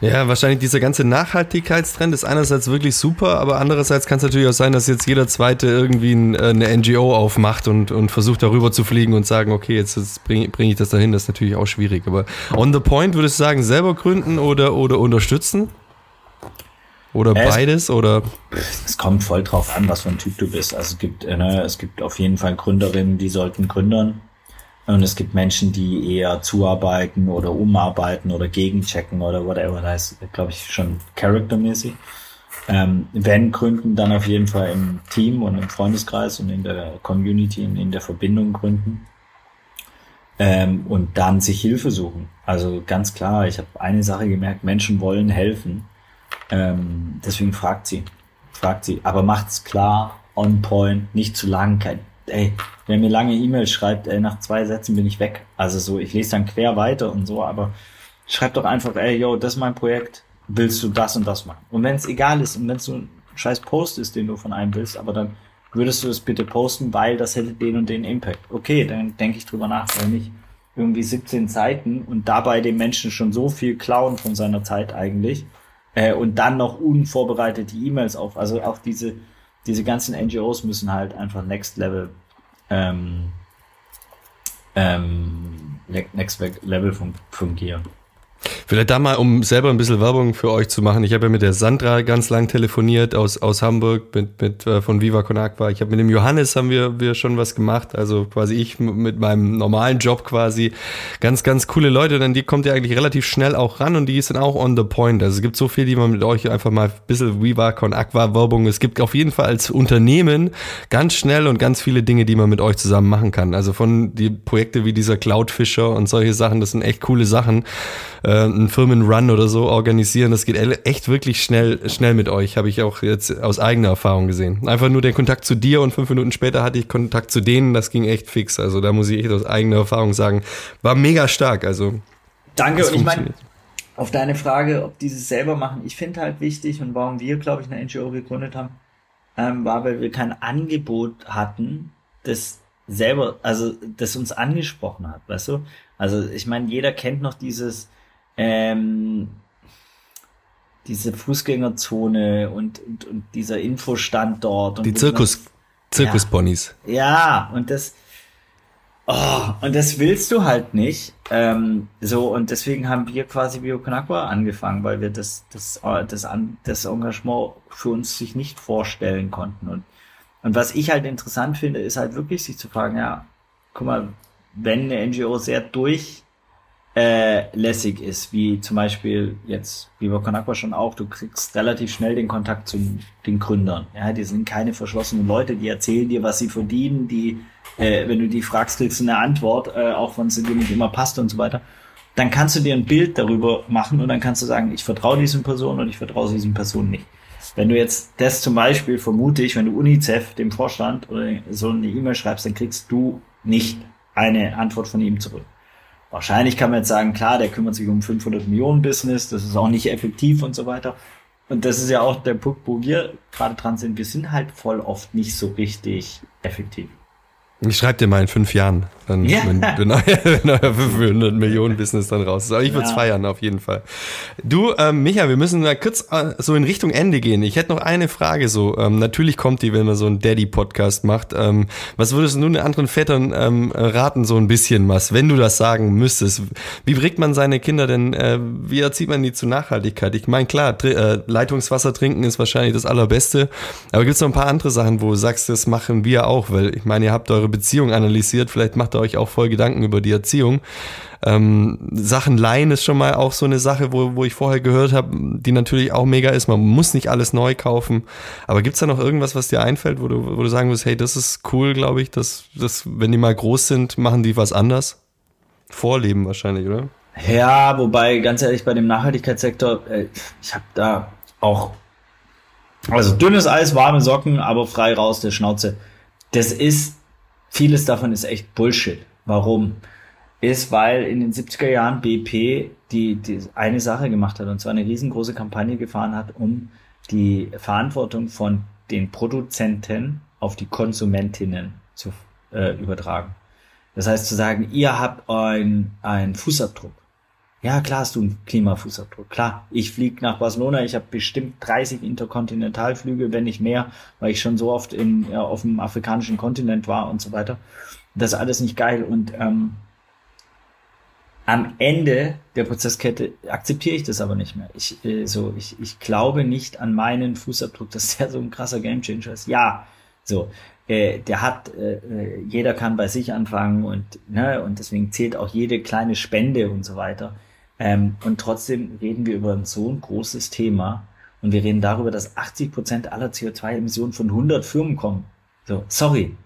Ja, wahrscheinlich dieser ganze Nachhaltigkeitstrend ist einerseits wirklich super, aber andererseits kann es natürlich auch sein, dass jetzt jeder Zweite irgendwie äh, eine NGO aufmacht und, und versucht darüber zu fliegen und sagen, okay, jetzt, jetzt bringe bring ich das dahin. Das ist natürlich auch schwierig. Aber on the point würdest du sagen, selber gründen oder, oder unterstützen? Oder es, beides? Oder? Es kommt voll drauf an, was für ein Typ du bist. Also es gibt, äh, ne, es gibt auf jeden Fall Gründerinnen, die sollten gründern. Und es gibt Menschen, die eher zuarbeiten oder umarbeiten oder gegenchecken oder whatever. Das ist, glaube ich, schon charaktermäßig. Ähm, wenn gründen, dann auf jeden Fall im Team und im Freundeskreis und in der Community und in der Verbindung gründen. Ähm, und dann sich Hilfe suchen. Also ganz klar, ich habe eine Sache gemerkt, Menschen wollen helfen. Ähm, deswegen fragt sie. Fragt sie. Aber macht's klar, on point, nicht zu lang. Kein, ey, wer mir lange E-Mails schreibt, ey, nach zwei Sätzen bin ich weg. Also so, ich lese dann quer weiter und so, aber schreib doch einfach, ey, yo, das ist mein Projekt. Willst du das und das machen? Und wenn es egal ist und wenn es so ein scheiß Post ist, den du von einem willst, aber dann würdest du es bitte posten, weil das hätte den und den Impact. Okay, dann denke ich drüber nach, weil nicht irgendwie 17 Seiten und dabei dem Menschen schon so viel klauen von seiner Zeit eigentlich äh, und dann noch unvorbereitete E-Mails auf. Also auch diese, diese ganzen NGOs müssen halt einfach Next Level ähm, ähm, Next Level fun fungieren. Vielleicht da mal, um selber ein bisschen Werbung für euch zu machen. Ich habe ja mit der Sandra ganz lang telefoniert aus, aus Hamburg mit, mit äh, von Viva Con Aqua. Ich habe mit dem Johannes haben wir, wir schon was gemacht. Also quasi ich mit meinem normalen Job quasi. Ganz, ganz coole Leute. Denn die kommt ja eigentlich relativ schnell auch ran und die sind auch on the point. Also es gibt so viel, die man mit euch einfach mal ein bisschen Viva Con Aqua Werbung. Es gibt auf jeden Fall als Unternehmen ganz schnell und ganz viele Dinge, die man mit euch zusammen machen kann. Also von die Projekte wie dieser Cloudfisher und solche Sachen, das sind echt coole Sachen. Äh, einen Firmenrun oder so organisieren. Das geht echt wirklich schnell, schnell mit euch, habe ich auch jetzt aus eigener Erfahrung gesehen. Einfach nur den Kontakt zu dir und fünf Minuten später hatte ich Kontakt zu denen, das ging echt fix. Also da muss ich echt aus eigener Erfahrung sagen, war mega stark. Also Danke und ich meine, auf deine Frage, ob die es selber machen, ich finde halt wichtig und warum wir, glaube ich, eine NGO gegründet haben, ähm, war, weil wir kein Angebot hatten, das selber, also das uns angesprochen hat, weißt du? Also ich meine, jeder kennt noch dieses, ähm, diese Fußgängerzone und, und, und dieser Infostand dort. Und Die Zirkus, Zirkusponys. Ja, ja, und das, oh, und das willst du halt nicht. Ähm, so, und deswegen haben wir quasi Bioconagua angefangen, weil wir das, das, das, das Engagement für uns sich nicht vorstellen konnten. Und, und was ich halt interessant finde, ist halt wirklich sich zu fragen, ja, guck mal, wenn eine NGO sehr durch äh, lässig ist, wie zum Beispiel jetzt, wie bei Conakwa schon auch, du kriegst relativ schnell den Kontakt zu den Gründern. Ja, die sind keine verschlossenen Leute, die erzählen dir, was sie verdienen, die, äh, wenn du die fragst, kriegst du eine Antwort, äh, auch wenn es dir nicht immer passt und so weiter. Dann kannst du dir ein Bild darüber machen und dann kannst du sagen, ich vertraue diesen Personen und ich vertraue diesen Personen nicht. Wenn du jetzt das zum Beispiel, vermute ich, wenn du UNICEF, dem Vorstand oder so eine E-Mail schreibst, dann kriegst du nicht eine Antwort von ihm zurück. Wahrscheinlich kann man jetzt sagen, klar, der kümmert sich um 500 Millionen Business, das ist auch nicht effektiv und so weiter. Und das ist ja auch der Punkt, wo wir gerade dran sind. Wir sind halt voll oft nicht so richtig effektiv. Ich schreibe dir mal in fünf Jahren, dann, ja. wenn, wenn, euer, wenn euer 500 Millionen Business dann raus ist. Aber ich würde es ja. feiern, auf jeden Fall. Du, ähm, Micha, wir müssen mal kurz äh, so in Richtung Ende gehen. Ich hätte noch eine Frage so. Ähm, natürlich kommt die, wenn man so einen Daddy-Podcast macht. Ähm, was würdest du den anderen Vätern ähm, raten, so ein bisschen was, wenn du das sagen müsstest? Wie bringt man seine Kinder denn, äh, wie erzieht man die zu Nachhaltigkeit? Ich meine, klar, tr äh, Leitungswasser trinken ist wahrscheinlich das Allerbeste. Aber gibt es noch ein paar andere Sachen, wo du sagst, das machen wir auch? Weil ich meine, ihr habt eure Beziehung analysiert. Vielleicht macht ihr euch auch voll Gedanken über die Erziehung. Ähm, Sachen leihen ist schon mal auch so eine Sache, wo, wo ich vorher gehört habe, die natürlich auch mega ist. Man muss nicht alles neu kaufen. Aber gibt's da noch irgendwas, was dir einfällt, wo du, wo du sagen wirst, hey, das ist cool, glaube ich, dass, dass, wenn die mal groß sind, machen die was anders? Vorleben wahrscheinlich, oder? Ja, wobei, ganz ehrlich, bei dem Nachhaltigkeitssektor, äh, ich habe da auch, also dünnes Eis, warme Socken, aber frei raus der Schnauze. Das ist Vieles davon ist echt Bullshit. Warum? Ist, weil in den 70er Jahren BP die, die eine Sache gemacht hat, und zwar eine riesengroße Kampagne gefahren hat, um die Verantwortung von den Produzenten auf die Konsumentinnen zu äh, übertragen. Das heißt zu sagen, ihr habt einen Fußabdruck. Ja, klar hast du einen Klimafußabdruck. Klar, ich fliege nach Barcelona, ich habe bestimmt 30 Interkontinentalflüge, wenn nicht mehr, weil ich schon so oft in, ja, auf dem afrikanischen Kontinent war und so weiter. Das ist alles nicht geil. Und ähm, am Ende der Prozesskette akzeptiere ich das aber nicht mehr. Ich, äh, so, ich, ich glaube nicht an meinen Fußabdruck, dass der so ein krasser Gamechanger ist. Ja, so, äh, der hat, äh, äh, jeder kann bei sich anfangen und, ne, und deswegen zählt auch jede kleine Spende und so weiter. Ähm, und trotzdem reden wir über so ein großes Thema und wir reden darüber, dass 80 Prozent aller CO2-Emissionen von 100 Firmen kommen. So, sorry.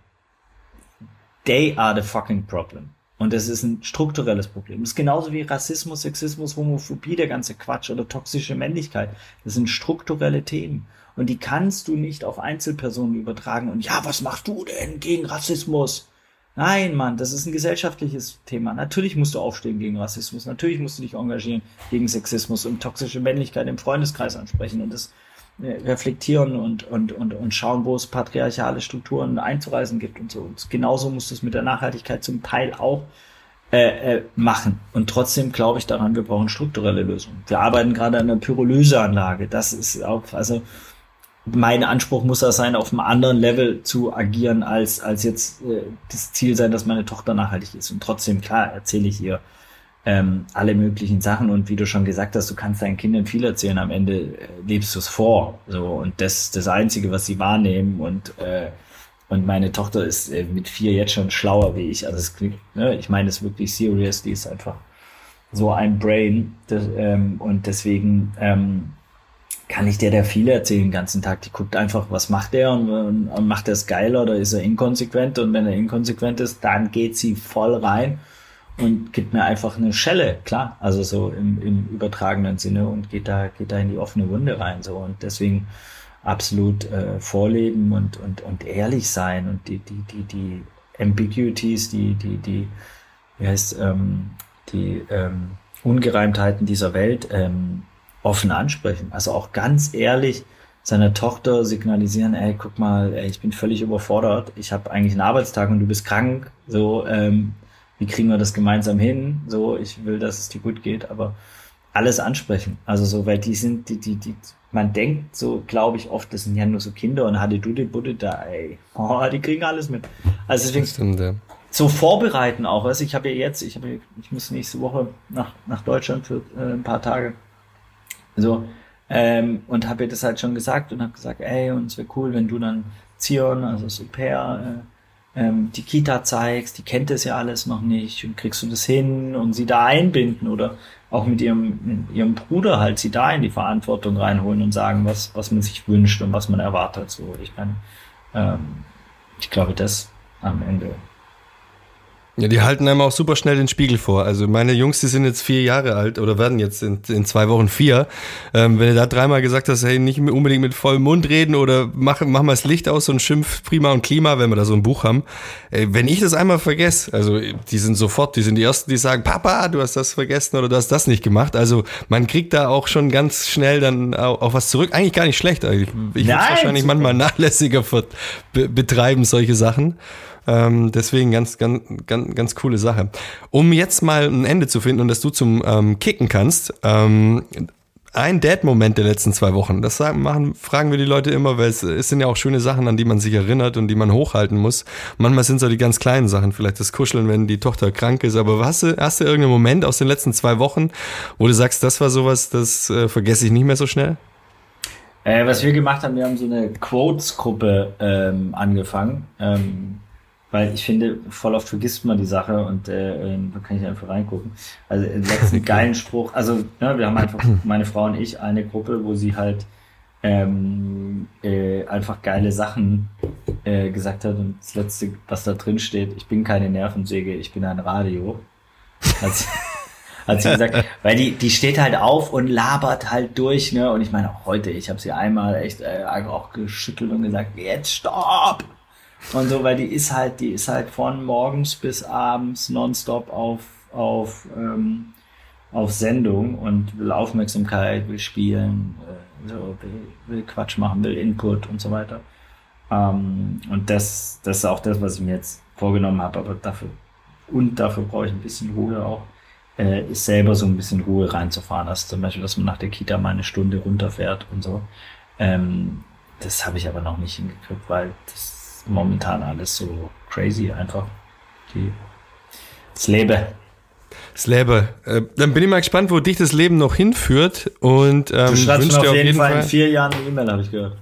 They are the fucking problem. Und das ist ein strukturelles Problem. Das ist genauso wie Rassismus, Sexismus, Homophobie, der ganze Quatsch oder toxische Männlichkeit. Das sind strukturelle Themen. Und die kannst du nicht auf Einzelpersonen übertragen. Und ja, was machst du denn gegen Rassismus? Nein, Mann, das ist ein gesellschaftliches Thema. Natürlich musst du aufstehen gegen Rassismus. Natürlich musst du dich engagieren gegen Sexismus und toxische Männlichkeit im Freundeskreis ansprechen und das äh, reflektieren und, und, und, und schauen, wo es patriarchale Strukturen einzureisen gibt und so. Und genauso musst du es mit der Nachhaltigkeit zum Teil auch äh, äh, machen. Und trotzdem glaube ich daran, wir brauchen strukturelle Lösungen. Wir arbeiten gerade an einer Pyrolyseanlage. Das ist auch, also mein Anspruch muss das sein, auf einem anderen Level zu agieren, als, als jetzt äh, das Ziel sein, dass meine Tochter nachhaltig ist. Und trotzdem, klar, erzähle ich ihr ähm, alle möglichen Sachen und wie du schon gesagt hast, du kannst deinen Kindern viel erzählen, am Ende äh, lebst du es vor. So und das das Einzige, was sie wahrnehmen und äh, und meine Tochter ist äh, mit vier jetzt schon schlauer wie ich. Also es klingt, ne, ich meine es wirklich serious, die ist einfach so ein Brain das, ähm, und deswegen ähm, kann ich der da viel erzählen den ganzen Tag. Die guckt einfach, was macht er und, und, und macht er es geiler oder ist er inkonsequent? Und wenn er inkonsequent ist, dann geht sie voll rein und gibt mir einfach eine Schelle, klar, also so im, im übertragenen Sinne und geht da, geht da in die offene Wunde rein, so. Und deswegen absolut äh, vorleben und, und, und ehrlich sein und die, die, die, die Ambiguities, die, die, die, wie heißt, ähm, die ähm, Ungereimtheiten dieser Welt ähm, offen ansprechen. Also auch ganz ehrlich seiner Tochter signalisieren, ey, guck mal, ey, ich bin völlig überfordert, ich habe eigentlich einen Arbeitstag und du bist krank, so, ähm, wie kriegen wir das gemeinsam hin? So, ich will, dass es dir gut geht, aber alles ansprechen. Also so, weil die sind, die, die, die, man denkt so, glaube ich, oft, das sind ja nur so Kinder und hatte du die Butte da, ey. Oh, die kriegen alles mit. Also deswegen stimmt, ja. so vorbereiten auch. Also ich habe ja jetzt, ich habe, ich muss nächste Woche nach, nach Deutschland für äh, ein paar Tage. So, ähm, und habe ihr das halt schon gesagt und habe gesagt, ey, und es wäre cool, wenn du dann Zion, also Super, äh, ähm, die Kita zeigst, die kennt das ja alles noch nicht und kriegst du das hin und sie da einbinden oder auch mit ihrem, ihrem Bruder halt sie da in die Verantwortung reinholen und sagen, was, was man sich wünscht und was man erwartet. So, ich meine, ähm, ich glaube, das am Ende ja, die halten einem auch super schnell den Spiegel vor. Also meine Jungs, die sind jetzt vier Jahre alt oder werden jetzt in, in zwei Wochen vier. Ähm, wenn du da dreimal gesagt hast, hey, nicht unbedingt mit vollem Mund reden oder mach, mach mal das Licht aus und schimpf prima und Klima, wenn wir da so ein Buch haben. Ey, wenn ich das einmal vergesse, also die sind sofort, die sind die Ersten, die sagen, Papa, du hast das vergessen oder du hast das nicht gemacht. Also man kriegt da auch schon ganz schnell dann auch, auch was zurück. Eigentlich gar nicht schlecht. Ich, ich würde wahrscheinlich manchmal nachlässiger betreiben, solche Sachen. Ähm, deswegen ganz, ganz, ganz, ganz coole Sache. Um jetzt mal ein Ende zu finden und dass du zum ähm, Kicken kannst, ähm, ein Dad-Moment der letzten zwei Wochen. Das sagen, machen, fragen wir die Leute immer, weil es, es sind ja auch schöne Sachen, an die man sich erinnert und die man hochhalten muss. Manchmal sind es auch die ganz kleinen Sachen, vielleicht das Kuscheln, wenn die Tochter krank ist. Aber hast du, hast du irgendeinen Moment aus den letzten zwei Wochen, wo du sagst, das war sowas, das äh, vergesse ich nicht mehr so schnell? Äh, was wir gemacht haben, wir haben so eine Quotes-Gruppe ähm, angefangen. Ähm, weil ich finde, voll oft vergisst man die Sache und äh, ähm, da kann ich einfach reingucken. Also den letzten okay. geilen Spruch, also ja, wir haben einfach, meine Frau und ich, eine Gruppe, wo sie halt ähm, äh, einfach geile Sachen äh, gesagt hat und das letzte, was da drin steht, ich bin keine Nervensäge, ich bin ein Radio. Hat sie, hat sie gesagt, weil die, die steht halt auf und labert halt durch, ne? Und ich meine auch heute, ich habe sie einmal echt äh, auch geschüttelt und gesagt, jetzt stopp! Und so, weil die ist halt, die ist halt von morgens bis abends nonstop auf, auf, ähm, auf Sendung und will Aufmerksamkeit, will spielen, äh, so, will, will Quatsch machen, will Input und so weiter. Ähm, und das, das ist auch das, was ich mir jetzt vorgenommen habe, aber dafür, und dafür brauche ich ein bisschen Ruhe auch, äh, ist selber so ein bisschen Ruhe reinzufahren. Also zum Beispiel, dass man nach der Kita mal eine Stunde runterfährt und so. Ähm, das habe ich aber noch nicht hingekriegt, weil das momentan alles so crazy einfach. Die, das Leben. Das Leben. Äh, dann bin ich mal gespannt, wo dich das Leben noch hinführt. Und ähm, du schreibst mir auf, auf jeden, jeden Fall, Fall in vier Jahren eine E-Mail, habe ich gehört.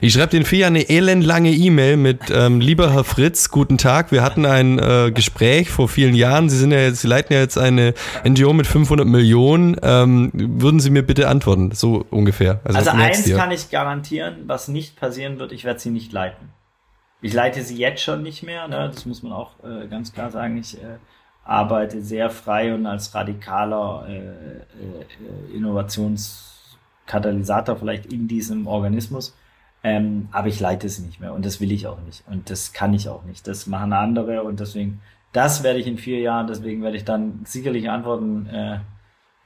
Ich schreibe den vier eine elendlange E-Mail mit ähm, lieber Herr Fritz, guten Tag. Wir hatten ein äh, Gespräch vor vielen Jahren. Sie sind ja jetzt, Sie leiten ja jetzt eine NGO mit 500 Millionen. Ähm, würden Sie mir bitte antworten, so ungefähr? Also, also eins kann ich garantieren, was nicht passieren wird. Ich werde Sie nicht leiten. Ich leite sie jetzt schon nicht mehr, ne? das muss man auch äh, ganz klar sagen. Ich äh, arbeite sehr frei und als radikaler äh, äh, Innovationskatalysator vielleicht in diesem Organismus. Ähm, aber ich leite sie nicht mehr und das will ich auch nicht und das kann ich auch nicht. Das machen andere und deswegen, das werde ich in vier Jahren, deswegen werde ich dann sicherlich antworten, äh,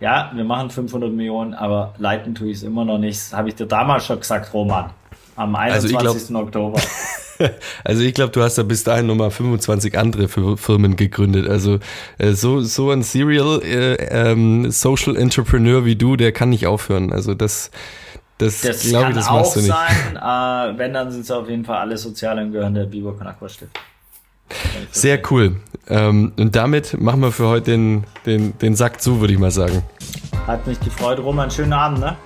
ja, wir machen 500 Millionen, aber leiten tue ich es immer noch nicht. Das habe ich dir damals schon gesagt, Roman, am 21. Also glaub, Oktober. Also ich glaube, du hast da bis dahin nochmal 25 andere Firmen gegründet. Also äh, so, so ein Serial äh, ähm, Social Entrepreneur wie du, der kann nicht aufhören. Also das, das, das glaube ich, das auch machst du nicht. sein. Äh, wenn, dann sind es auf jeden Fall alle Sozialen gehören der Biber Aqua Stift. Sehr cool. Ähm, und damit machen wir für heute den, den, den Sack zu, würde ich mal sagen. Hat mich gefreut, Roman. Schönen Abend, ne?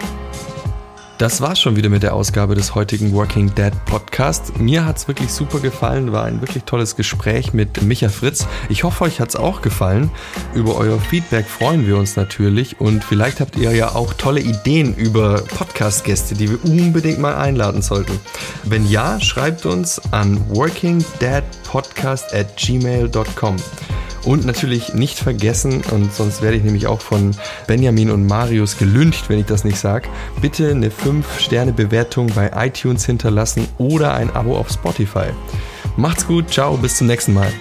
Das war's schon wieder mit der Ausgabe des heutigen Working Dead Podcast. Mir hat's wirklich super gefallen, war ein wirklich tolles Gespräch mit Micha Fritz. Ich hoffe, euch hat's auch gefallen. Über euer Feedback freuen wir uns natürlich und vielleicht habt ihr ja auch tolle Ideen über Podcast-Gäste, die wir unbedingt mal einladen sollten. Wenn ja, schreibt uns an workingdeadpodcast at gmail.com. Und natürlich nicht vergessen, und sonst werde ich nämlich auch von Benjamin und Marius gelüncht, wenn ich das nicht sage, bitte eine 5-Sterne-Bewertung bei iTunes hinterlassen oder ein Abo auf Spotify. Macht's gut, ciao, bis zum nächsten Mal.